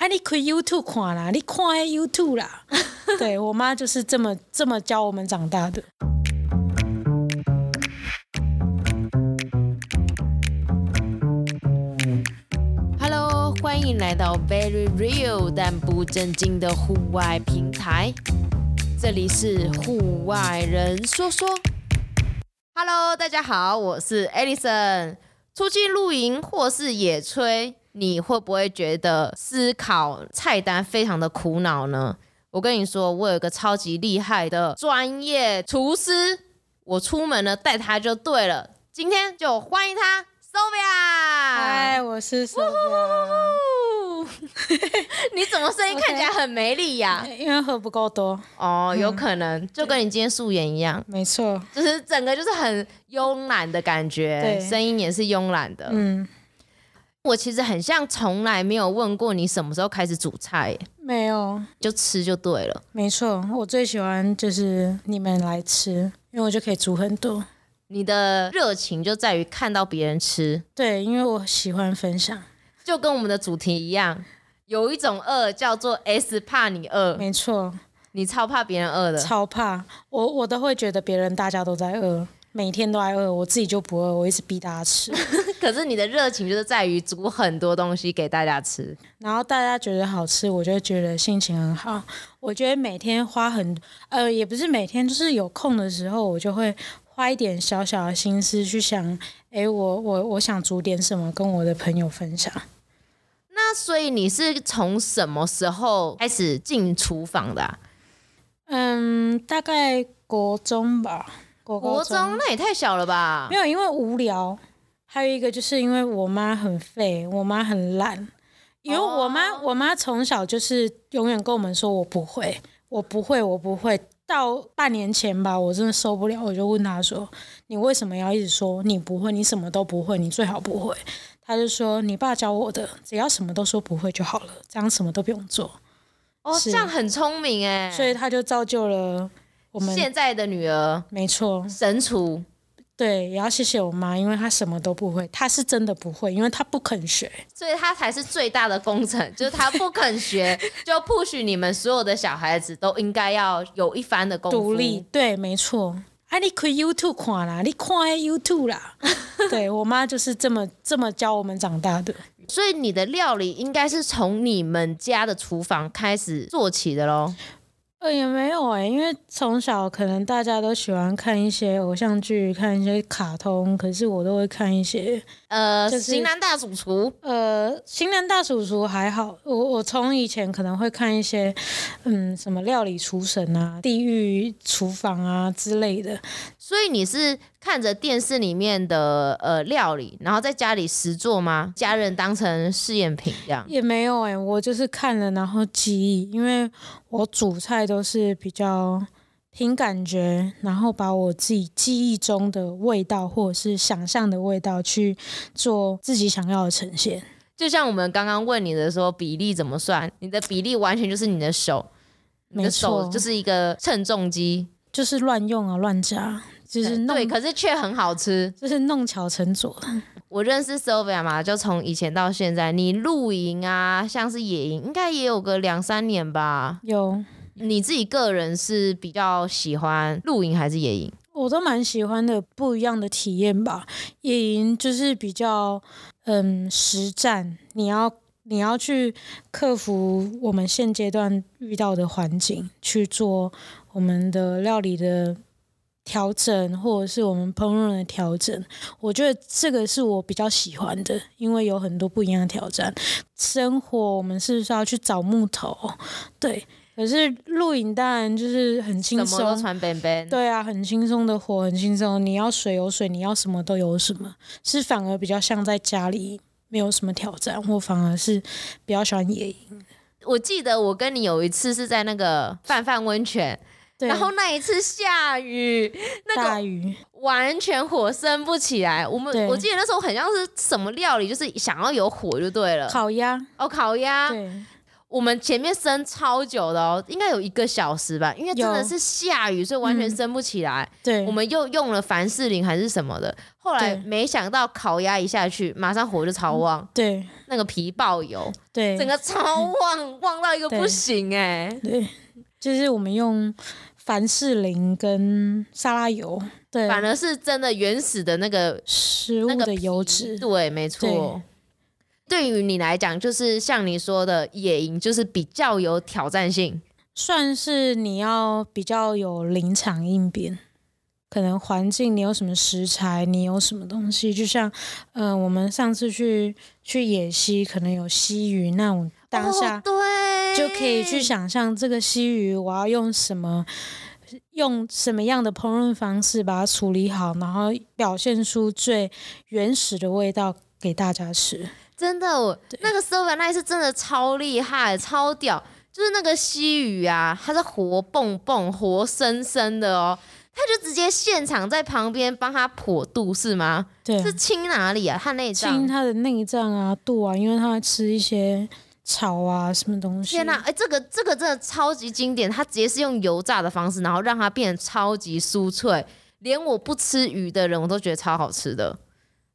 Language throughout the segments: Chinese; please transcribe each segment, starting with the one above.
啊，你开 YouTube 看啦，你看 YouTube 啦。对，我妈就是这么这么教我们长大的。Hello，欢迎来到 Very Real 但不正经的户外平台，这里是户外人说说。Hello，大家好，我是 Alison。出去露营或是野炊，你会不会觉得思考菜单非常的苦恼呢？我跟你说，我有一个超级厉害的专业厨师，我出门了带他就对了。今天就欢迎他，Sylvia。嗨，我是 Sylvia。你怎么声音看起来很没力呀、啊？Okay. 因为喝不够多哦，有可能、嗯、就跟你今天素颜一样，没错，就是整个就是很慵懒的感觉，声音也是慵懒的。嗯，我其实很像从来没有问过你什么时候开始煮菜，没有，就吃就对了。没错，我最喜欢就是你们来吃，因为我就可以煮很多。你的热情就在于看到别人吃，对，因为我喜欢分享。就跟我们的主题一样，有一种饿叫做 S 怕你饿，没错，你超怕别人饿的，超怕，我我都会觉得别人大家都在饿，每天都在饿，我自己就不饿，我一直逼大家吃。可是你的热情就是在于煮很多东西给大家吃，然后大家觉得好吃，我就觉得心情很好。我觉得每天花很呃，也不是每天，就是有空的时候，我就会花一点小小的心思去想，哎，我我我想煮点什么跟我的朋友分享。那所以你是从什么时候开始进厨房的啊？嗯，大概国中吧。国中，国中那也太小了吧？没有，因为无聊。还有一个就是因为我妈很废，我妈很懒。因为我妈，我妈从小就是永远跟我们说我不会，我不会，我不会。到半年前吧，我真的受不了，我就问她说：“你为什么要一直说你不会？你什么都不会，你最好不会。”她就说：“你爸教我的，只要什么都说不会就好了，这样什么都不用做。”哦，这样很聪明哎，所以他就造就了我们现在的女儿。没错，神厨。对，也要谢谢我妈，因为她什么都不会，她是真的不会，因为她不肯学，所以她才是最大的功臣，就是她不肯学，就 push 你们所有的小孩子都应该要有一番的功夫。独立，对，没错。啊，你开 YouTube 看啦，你看 YouTube 啦。对，我妈就是这么这么教我们长大的，所以你的料理应该是从你们家的厨房开始做起的喽。呃，也没有哎、欸，因为从小可能大家都喜欢看一些偶像剧，看一些卡通，可是我都会看一些呃，就是《型男大主厨》。呃，《型男大主厨》还好，我我从以前可能会看一些嗯，什么料理厨神啊、地狱厨房啊之类的。所以你是看着电视里面的呃料理，然后在家里实做吗？家人当成试验品这样？也没有哎、欸，我就是看了然后记忆，因为我煮菜都是比较凭感觉，然后把我自己记忆中的味道或者是想象的味道去做自己想要的呈现。就像我们刚刚问你的时候，比例怎么算？你的比例完全就是你的手，你的手就是一个称重机，就是乱用啊，乱加。就是弄对，可是却很好吃，就是弄巧成拙。我认识 Sylvia 嘛，就从以前到现在，你露营啊，像是野营，应该也有个两三年吧？有。你自己个人是比较喜欢露营还是野营？我都蛮喜欢的，不一样的体验吧。野营就是比较嗯实战，你要你要去克服我们现阶段遇到的环境，去做我们的料理的。调整，或者是我们烹饪的调整，我觉得这个是我比较喜欢的，因为有很多不一样的挑战。生活，我们是不是要去找木头？对，可是露营当然就是很轻松，什么都穿便便。对啊，很轻松的火，很轻松。你要水有水，你要什么都有什么，是反而比较像在家里没有什么挑战，或反而是比较喜欢野营。我记得我跟你有一次是在那个泛泛温泉。然后那一次下雨，那个大雨。完全火升不起来。我们我记得那时候很像是什么料理，就是想要有火就对了。烤鸭。哦，烤鸭。对，我们前面升超久的哦，应该有一个小时吧，因为真的是下雨，所以完全升不起来。对，我们又用了凡士林还是什么的，后来没想到烤鸭一下去，马上火就超旺。对，那个皮爆油，对，整个超旺，旺到一个不行哎。对，就是我们用凡士林跟沙拉油，对，反而是真的原始的那个食物的油脂。对，没错。对于你来讲，就是像你说的野营，就是比较有挑战性，算是你要比较有临场应变。可能环境你有什么食材，你有什么东西，就像，嗯、呃，我们上次去去野溪，可能有溪鱼那种当下，哦、对，就可以去想象这个西鱼，我要用什么，用什么样的烹饪方式把它处理好，然后表现出最原始的味道给大家吃。真的，我那个一次真的超厉害，超屌，就是那个西鱼啊，它是活蹦蹦、活生生的哦，他就直接现场在旁边帮他剖肚是吗？对，是清哪里啊？他内脏？清他的内脏啊、肚啊，因为他会吃一些草啊什么东西。天哪，哎，这个这个真的超级经典，它直接是用油炸的方式，然后让它变得超级酥脆，连我不吃鱼的人我都觉得超好吃的。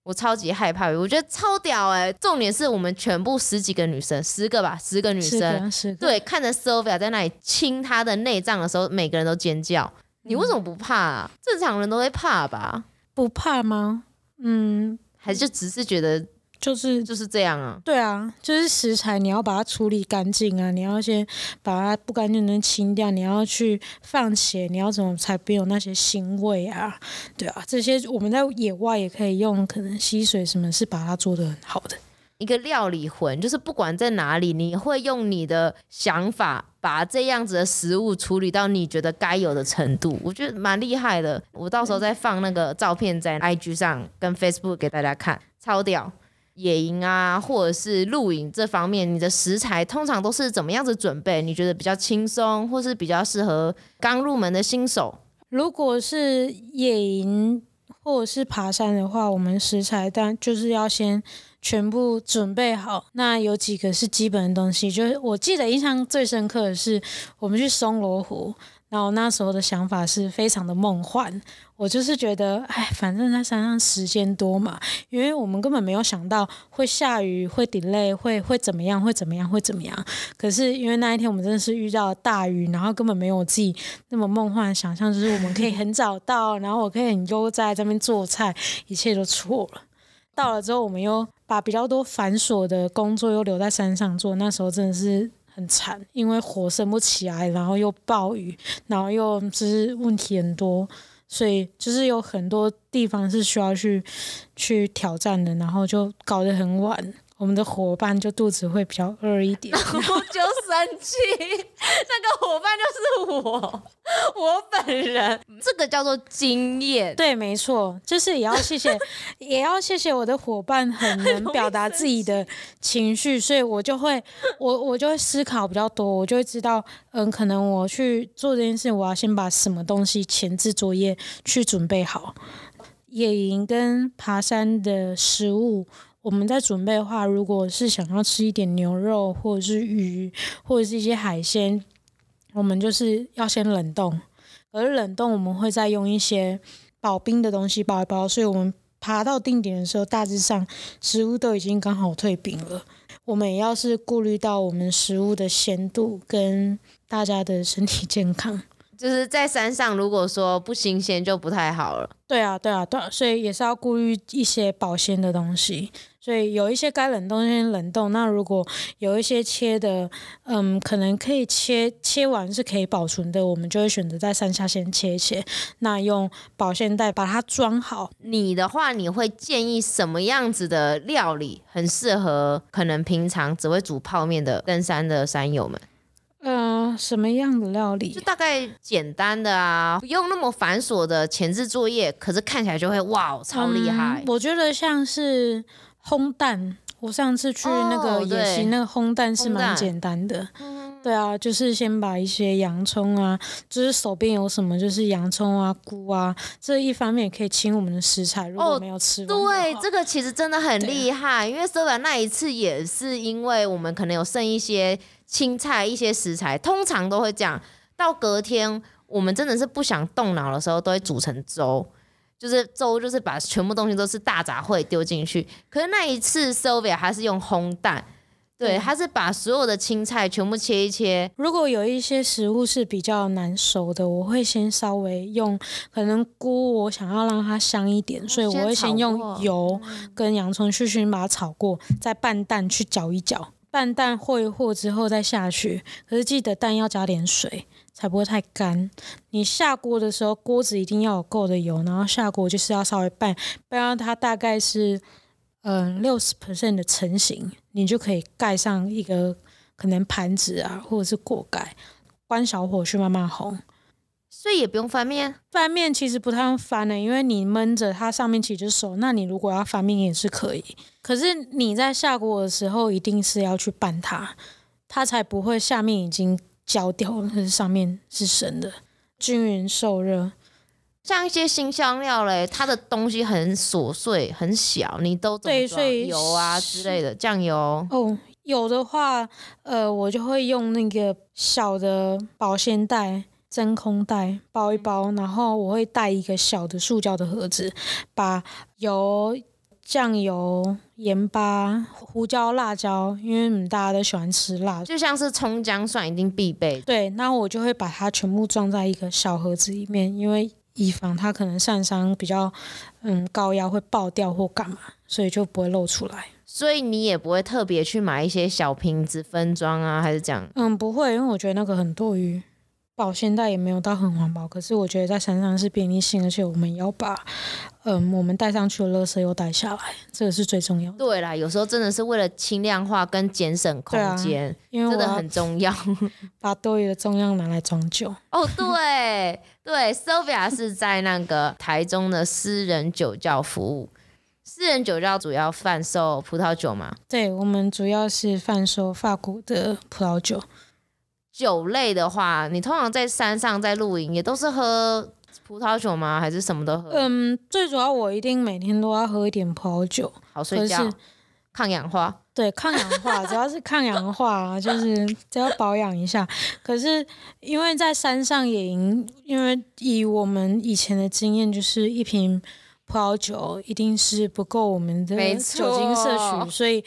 我超级害怕，我觉得超屌哎、欸！重点是我们全部十几个女生，十个吧，十个女生，对，看着 Sylvia 在那里亲她的内脏的时候，每个人都尖叫。你为什么不怕啊？正常人都会怕吧？不怕吗？嗯，还是就只是觉得。就是就是这样啊，对啊，就是食材你要把它处理干净啊，你要先把它不干净的清掉，你要去放血，你要怎么才不有那些腥味啊？对啊，这些我们在野外也可以用，可能溪水什么是把它做的很好的一个料理魂，就是不管在哪里，你会用你的想法把这样子的食物处理到你觉得该有的程度，我觉得蛮厉害的。我到时候再放那个照片在 IG 上跟 Facebook 给大家看，超屌。野营啊，或者是露营这方面，你的食材通常都是怎么样子准备？你觉得比较轻松，或是比较适合刚入门的新手？如果是野营或者是爬山的话，我们食材但就是要先全部准备好。那有几个是基本的东西，就是我记得印象最深刻的是我们去松罗湖。然后那时候的想法是非常的梦幻，我就是觉得，哎，反正在山上时间多嘛，因为我们根本没有想到会下雨、会 delay、会会怎么样、会怎么样、会怎么样。可是因为那一天我们真的是遇到了大雨，然后根本没有自己那么梦幻的想象，就是我们可以很早到，然后我可以很悠哉在这边做菜，一切都错了。到了之后，我们又把比较多繁琐的工作又留在山上做，那时候真的是。很惨，因为火生不起来，然后又暴雨，然后又就是问题很多，所以就是有很多地方是需要去去挑战的，然后就搞得很晚。我们的伙伴就肚子会比较饿一点，然后就生气。那个伙伴就是我，我本人。这个叫做经验。对，没错，就是也要谢谢，也要谢谢我的伙伴，很能表达自己的情绪，所以我就会，我我就会思考比较多，我就会知道，嗯，可能我去做这件事，我要先把什么东西前置作业去准备好。野营跟爬山的食物。我们在准备的话，如果是想要吃一点牛肉，或者是鱼，或者是一些海鲜，我们就是要先冷冻。而冷冻，我们会再用一些保冰的东西包一包，所以我们爬到定点的时候，大致上食物都已经刚好退冰了。我们也要是顾虑到我们食物的鲜度跟大家的身体健康。就是在山上，如果说不新鲜就不太好了。对啊，对啊，对啊，所以也是要顾虑一些保鲜的东西。所以有一些该冷冻先冷冻。那如果有一些切的，嗯，可能可以切切完是可以保存的，我们就会选择在山下先切一切。那用保鲜袋把它装好。你的话，你会建议什么样子的料理很适合可能平常只会煮泡面的登山的山友们？呃，什么样的料理？就大概简单的啊，不用那么繁琐的前置作业，可是看起来就会哇，超厉害。嗯，我觉得像是烘蛋，我上次去那个野溪，那个烘蛋是蛮简单的。对啊，就是先把一些洋葱啊，就是手边有什么，就是洋葱啊、菇啊，这一方面也可以清我们的食材。如果没有吃过，对，这个其实真的很厉害。因为 Sylvia 那一次也是因为我们可能有剩一些青菜、一些食材，通常都会这样。到隔天，我们真的是不想动脑的时候，都会煮成粥。就是粥，就是把全部东西都是大杂烩丢进去。可是那一次 Sylvia 还是用烘蛋。对，他是把所有的青菜全部切一切。如果有一些食物是比较难熟的，我会先稍微用，可能菇我想要让它香一点，所以我会先用油跟洋葱去熏把它炒过，再拌蛋去搅一搅，拌蛋和一和之后再下去。可是记得蛋要加点水，才不会太干。你下锅的时候，锅子一定要有够的油，然后下锅就是要稍微拌，拌到它大概是。嗯，六十 percent 的成型，你就可以盖上一个可能盘子啊，或者是锅盖，关小火去慢慢烘。所以也不用翻面，翻面其实不太用翻的、欸，因为你焖着它上面其实就熟。那你如果要翻面也是可以，可是你在下锅的时候一定是要去拌它，它才不会下面已经焦掉了，可是上面是生的，均匀受热。像一些新香料嘞，它的东西很琐碎、很小，你都怎么装油啊之类的酱油。哦，有的话，呃，我就会用那个小的保鲜袋、真空袋包一包，然后我会带一个小的塑胶的盒子，把油、酱油、盐巴、胡椒、辣椒，因为大家都喜欢吃辣，就像是葱姜蒜一定必备。对，那我就会把它全部装在一个小盒子里面，因为。以防它可能上伤比较嗯高压会爆掉或干嘛，所以就不会露出来。所以你也不会特别去买一些小瓶子分装啊，还是这样？嗯，不会，因为我觉得那个很多余。保鲜袋也没有到很环保，可是我觉得在山上是便利性，而且我们要把嗯我们带上去的垃圾又带下来，这个是最重要的。对啦，有时候真的是为了轻量化跟节省空间，啊，因为真的很重要。把多余的重量拿来装酒。哦，对对，Sylvia 是在那个台中的私人酒窖服务，私人酒窖主要贩售葡萄酒嘛？对，我们主要是贩售法国的葡萄酒。酒类的话，你通常在山上在露营也都是喝葡萄酒吗？还是什么都喝？嗯，最主要我一定每天都要喝一点葡萄酒，好睡觉，抗氧化。对，抗氧化，主要是抗氧化，就是只要保养一下。可是因为在山上野营，因为以我们以前的经验，就是一瓶葡萄酒一定是不够我们的酒精摄取，所以。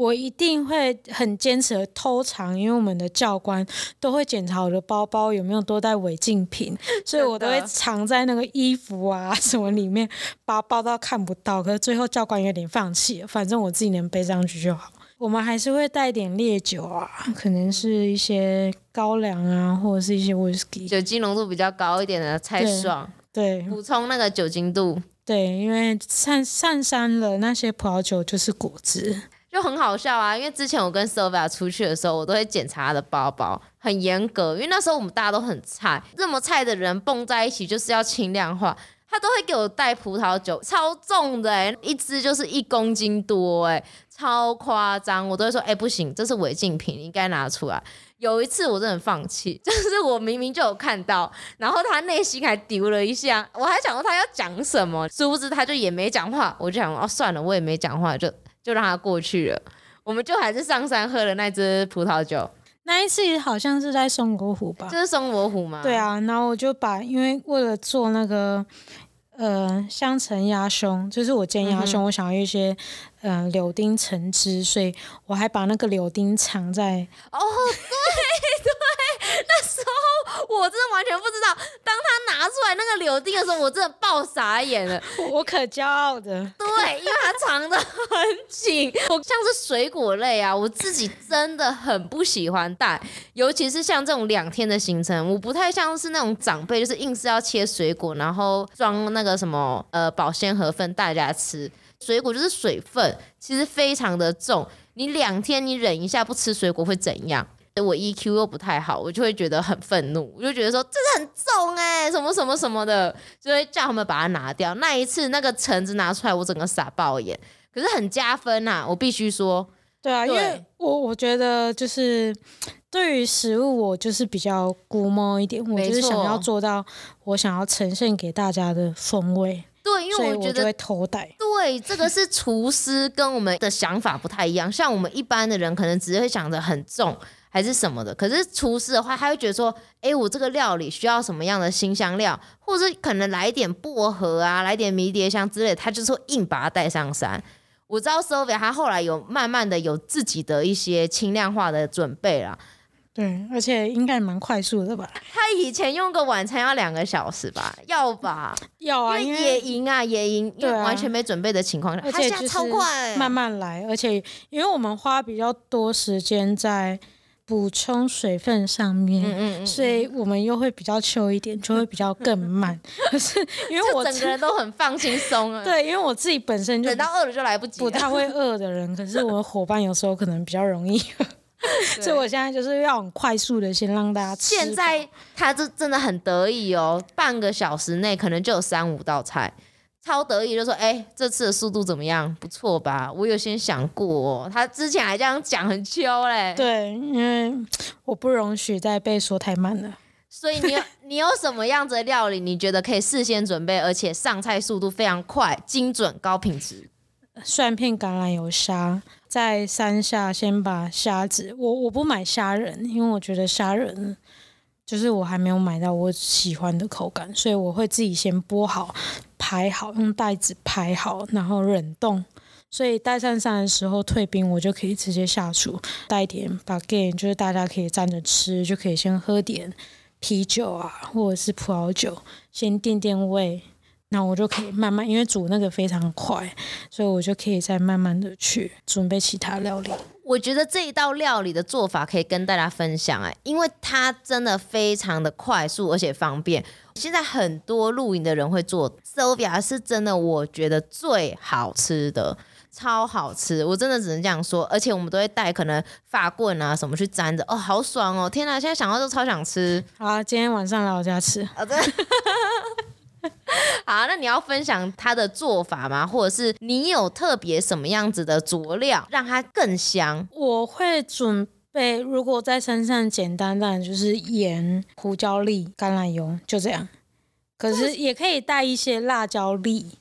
我一定会很坚持的偷藏，因为我们的教官都会检查我的包包有没有多带违禁品，所以我都会藏在那个衣服啊 什么里面，把包到看不到。可是最后教官有点放弃了，反正我自己能背上去就好。我们还是会带点烈酒啊，可能是一些高粱啊，或者是一些 whisky，酒精浓度比较高一点的才爽。对，补充那个酒精度。对，因为上上山了，那些葡萄酒就是果汁。就很好笑啊，因为之前我跟 Sylvia 出去的时候，我都会检查他的包包，很严格。因为那时候我们大家都很菜，这么菜的人蹦在一起就是要轻量化，他都会给我带葡萄酒，超重的哎，一支就是一公斤多哎，超夸张。我都会说，哎，不行，这是违禁品，你应该拿出来。有一次我真的放弃，就是我明明就有看到，然后他内心还丢了一下，我还想说他要讲什么，殊不知他就也没讲话，我就想哦，算了，我也没讲话就。就让他过去了，我们就还是上山喝了那支葡萄酒。那一次好像是在松果湖吧？这是松果湖吗？对啊，然后我就把，因为为了做那个呃香橙鸭胸，就是我煎鸭胸，嗯、我想要一些嗯、呃、柳丁橙汁，所以我还把那个柳丁藏在哦，对对。那时候我真的完全不知道，当他拿出来那个柳丁的时候，我真的爆傻眼了。我可骄傲的，对，因为它藏的很紧。我像是水果类啊，我自己真的很不喜欢带，尤其是像这种两天的行程，我不太像是那种长辈，就是硬是要切水果，然后装那个什么呃保鲜盒分大家吃。水果就是水分，其实非常的重，你两天你忍一下不吃水果会怎样？我 EQ 又不太好，我就会觉得很愤怒，我就觉得说这是很重哎、欸，什么什么什么的，就会叫他们把它拿掉。那一次那个橙子拿出来，我整个傻爆眼。可是很加分呐、啊，我必须说。对啊，对因为我我觉得就是对于食物，我就是比较估摸一点，我就是想要做到我想要呈现给大家的风味。对，因为我觉得偷带。对，这个是厨师跟我们的想法不太一样。像我们一般的人，可能只会想着很重还是什么的。可是厨师的话，他会觉得说，哎，我这个料理需要什么样的新香料，或者可能来一点薄荷啊，来点迷迭香之类，他就是会硬把它带上山。我知道 Sylvia 他后来有慢慢的有自己的一些轻量化的准备啦，对，而且应该蛮快速的吧？他以前用个晚餐要两个小时吧？要吧？要啊，因为野营啊，野营，因为完全没准备的情况下，而且超快，慢慢来，而且因为我们花比较多时间在。补充水分上面，嗯嗯嗯，所以我们又会比较秋一点，就会比较更慢。可是因为我整个人都很放轻松啊，对，因为我自己本身就等到饿了就来不及，不太会饿的人。可是我的伙伴有时候可能比较容易，对所以我现在就是要很快速的先让大家吃。现在他这真的很得意哦，半个小时内可能就有三五道菜。超得意，就说：“哎、欸，这次的速度怎么样？不错吧？我有先想过、哦，他之前还这样讲，很秋嘞。对，因为我不容许再被说太慢了。所以你有你有什么样子的料理，你觉得可以事先准备，而且上菜速度非常快、精准、高品质？蒜片橄榄油虾，在山下先把虾子，我我不买虾仁，因为我觉得虾仁。”就是我还没有买到我喜欢的口感，所以我会自己先剥好、排好，用袋子排好，然后冷冻。所以带上山的时候退冰，我就可以直接下厨，带点 baguette，就是大家可以站着吃，就可以先喝点啤酒啊，或者是葡萄酒，先垫垫胃。那我就可以慢慢，因为煮那个非常快，所以我就可以再慢慢的去准备其他料理。我觉得这一道料理的做法可以跟大家分享哎，因为它真的非常的快速而且方便。现在很多露营的人会做，Sylvia 是真的，我觉得最好吃的，超好吃，我真的只能这样说。而且我们都会带可能发棍啊什么去粘着，哦，好爽哦！天哪，现在想到都超想吃。好，今天晚上来我家吃。好的。好，那你要分享它的做法吗？或者是你有特别什么样子的佐料让它更香？我会准备，如果在山上简单，当然就是盐、胡椒粒、橄榄油，就这样。可是也可以带一些辣椒粒。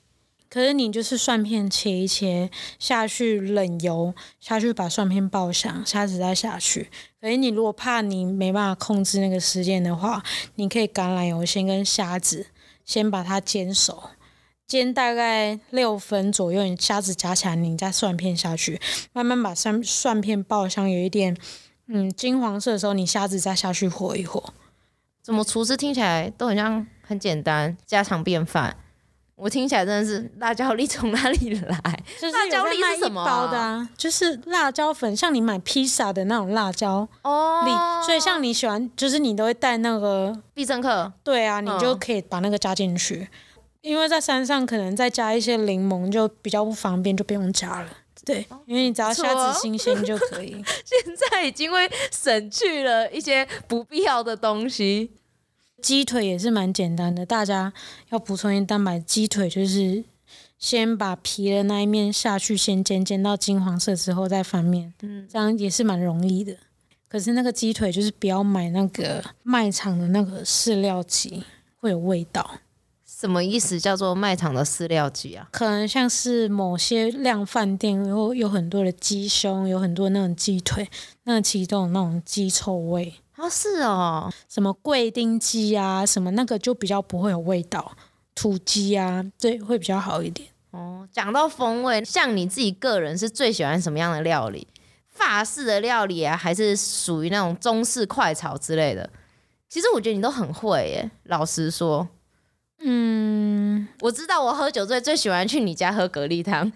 可是你就是蒜片切一切下去，冷油下去把蒜片爆香，虾子再下去。可是你如果怕你没办法控制那个时间的话，你可以橄榄油先跟虾子。先把它煎熟，煎大概六分左右，你虾子夹起来，你再蒜片下去，慢慢把蒜蒜片爆香，有一点嗯金黄色的时候，你虾子再下去和一和。怎么厨师听起来都很像很简单家常便饭？我听起来真的是辣椒粒从哪里来？就是辣椒粒是什么包的啊？就是辣椒粉，像你买披萨的那种辣椒哦。粒，所以像你喜欢，就是你都会带那个必胜客。对啊，你就可以把那个加进去。嗯、因为在山上可能再加一些柠檬就比较不方便，就不用加了。对，因为你只要虾子新鲜就可以。现在已经会省去了一些不必要的东西。鸡腿也是蛮简单的，大家要补充一蛋白。鸡腿就是先把皮的那一面下去先煎，煎到金黄色之后再翻面，嗯，这样也是蛮容易的。可是那个鸡腿就是不要买那个卖场的那个饲料鸡，会有味道。什么意思？叫做卖场的饲料鸡啊？可能像是某些量贩店然后有很多的鸡胸，有很多那种鸡腿，那其实都有那种鸡臭味。哦，是哦，什么贵丁鸡啊，什么那个就比较不会有味道，土鸡啊，对，会比较好一点。哦，讲到风味，像你自己个人是最喜欢什么样的料理？法式的料理啊，还是属于那种中式快炒之类的？其实我觉得你都很会耶，老实说。嗯，我知道我喝酒醉最喜欢去你家喝蛤蜊汤。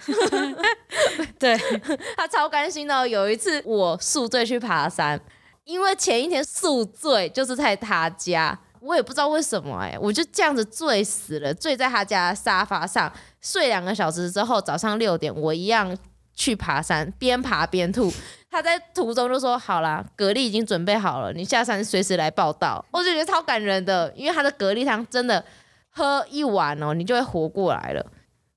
对，他超甘心的。有一次我宿醉去爬山。因为前一天宿醉，就是在他家，我也不知道为什么哎、我就这样子醉死了，醉在他家沙发上睡两个小时之后，早上六点我一样去爬山，边爬边吐。他在途中就说：“好啦，蛤蜊已经准备好了，你下山随时来报到。”我就觉得超感人的，因为他的蛤蜊汤真的喝一碗哦，你就会活过来了。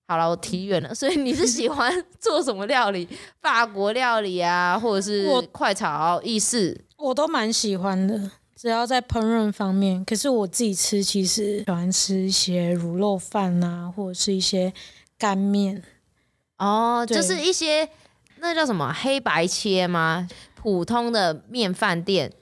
好了，我提远了。所以你是喜欢 做什么料理？法国料理啊，或者是快炒、意式，我都蛮喜欢的。只要在烹饪方面，可是我自己吃，其实喜欢吃一些卤肉饭啊，或者是一些干面。哦，就是一些那叫什么黑白切吗？普通的面饭店。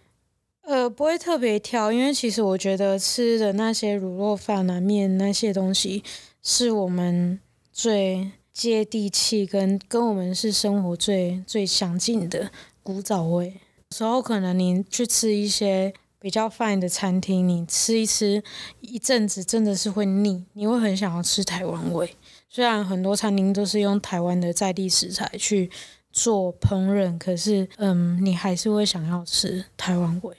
呃，不会特别挑，因为其实我觉得吃的那些卤肉饭啊、面那些东西，是我们。最接地气，跟跟我们是生活最最相近的古早味。有时候可能你去吃一些比较 fine 的餐厅，你吃一吃一阵子，真的是会腻，你会很想要吃台湾味。虽然很多餐厅都是用台湾的在地食材去做烹饪，可是嗯，你还是会想要吃台湾味。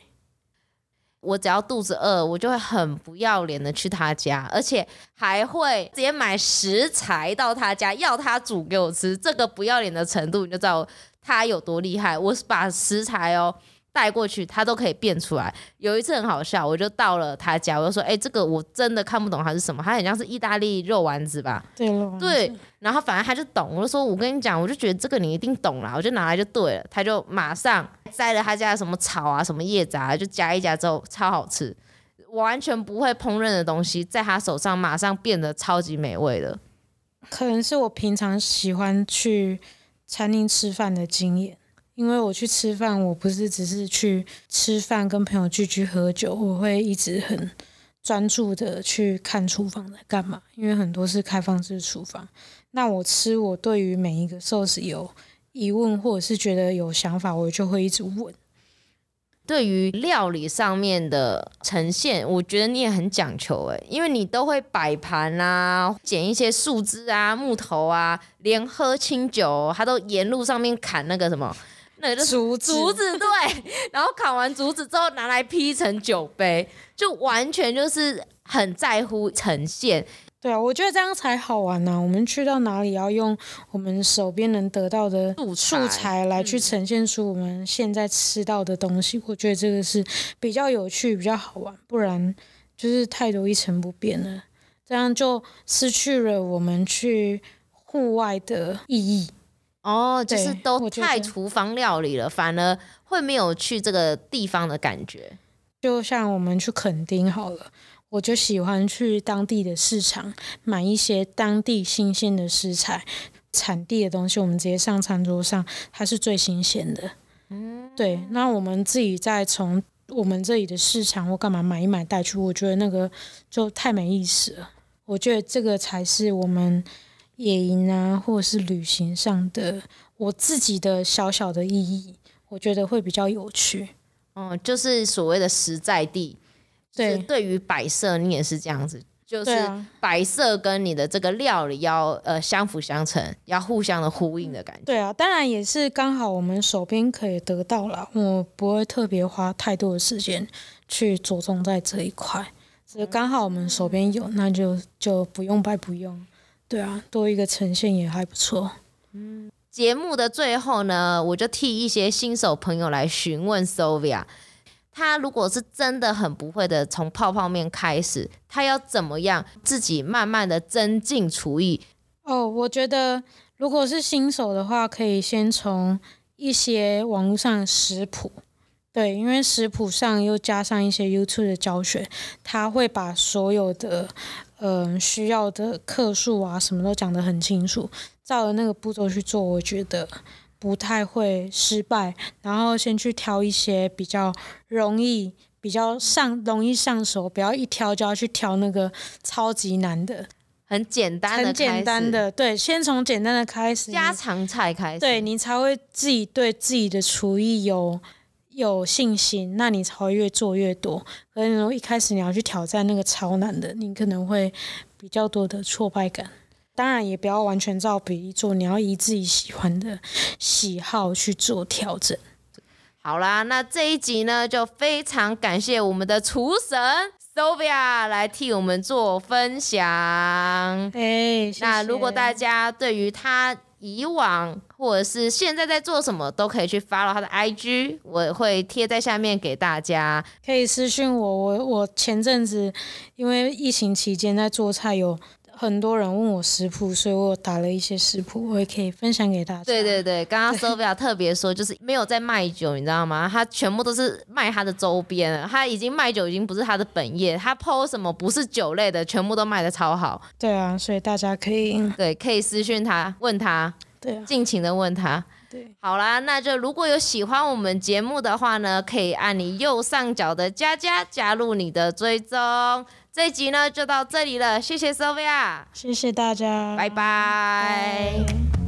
我只要肚子饿，我就会很不要脸的去他家，而且还会直接买食材到他家，要他煮给我吃。这个不要脸的程度，你就知道他有多厉害。我是把食材哦。带过去，他都可以变出来。有一次很好笑，我就到了他家，我就说：“哎、欸，这个我真的看不懂它是什么，它很像是意大利肉丸子吧？”对对，然后反正他就懂，我就说：“我跟你讲，我就觉得这个你一定懂啦。”我就拿来就对了，他就马上摘了他家的什么草啊、什么叶子啊，就夹一夹之后超好吃，完全不会烹饪的东西，在他手上马上变得超级美味的。可能是我平常喜欢去餐厅吃饭的经验。因为我去吃饭，我不是只是去吃饭，跟朋友聚聚喝酒，我会一直很专注的去看厨房在干嘛。因为很多是开放式厨房，那我吃，我对于每一个寿司有疑问，或者是觉得有想法，我就会一直问。对于料理上面的呈现，我觉得你也很讲求诶，因为你都会摆盘啊，捡一些树枝啊、木头啊，连喝清酒，他都沿路上面砍那个什么。那个竹子，竹子对，然后砍完竹子之后拿来劈成酒杯，就完全就是很在乎呈现。对啊，我觉得这样才好玩呢、啊。我们去到哪里要用我们手边能得到的素材来去呈现出我们现在吃到的东西，我觉得这个是比较有趣、比较好玩。不然就是太多一成不变了，这样就失去了我们去户外的意义。哦，就是都太厨房料理了，反而会没有去这个地方的感觉。就像我们去垦丁好了，我就喜欢去当地的市场买一些当地新鲜的食材、产地的东西，我们直接上餐桌上，它是最新鲜的。嗯，对。那我们自己再从我们这里的市场或干嘛买一买带去，我觉得那个就太没意思了。我觉得这个才是我们。野营啊，或者是旅行上的我自己的小小的意义，我觉得会比较有趣。嗯，就是所谓的实在地。对，对于摆设，你也是这样子，就是摆设跟你的这个料理要呃相辅相成，要互相的呼应的感觉。对啊，当然也是刚好我们手边可以得到了，我不会特别花太多的时间去着重在这一块。只是刚好我们手边有，那就就不用白不用。对啊，多一个呈现也还不错。嗯，节目的最后呢，我就替一些新手朋友来询问 Sylvia，他如果是真的很不会的，从泡泡面开始，他要怎么样自己慢慢的增进厨艺？哦，我觉得如果是新手的话，可以先从一些网络上的食谱，对，因为食谱上又加上一些 YouTube 的教学，他会把所有的。嗯，需要的克数啊，什么都讲得很清楚，照着那个步骤去做，我觉得不太会失败。然后先去挑一些比较容易、比较上容易上手，不要一挑就要去挑那个超级难的，很简单的，很简单的，对，先从简单的开始，家常菜开始，对，你才会自己对自己的厨艺有。有信心，那你才会越做越多。可能一开始你要去挑战那个超难的，你可能会比较多的挫败感。当然，也不要完全照比例做，你要以自己喜欢的喜好去做调整。好啦，那这一集呢，就非常感谢我们的厨神 Sylvia 来替我们做分享。哎。那如果大家对于他，以往或者是现在在做什么，都可以去发到他的 IG，我会贴在下面给大家。可以私信我，我我前阵子因为疫情期间在做菜，有很多人问我食谱，所以我打了一些食谱，我也可以分享给大家。对对对，刚刚 Sylvia 特别说，就是没有在卖酒，你知道吗？他全部都是卖他的周边，他已经卖酒已经不是他的本业，他 PO 什么不是酒类的，全部都卖的超好。对啊，所以大家可以对可以私讯他问他，对啊，尽情的问他。对，好啦，那就如果有喜欢我们节目的话呢，可以按你右上角的加加加入你的追踪。这一集呢就到这里了，谢谢 Sophia，谢谢大家，拜。拜。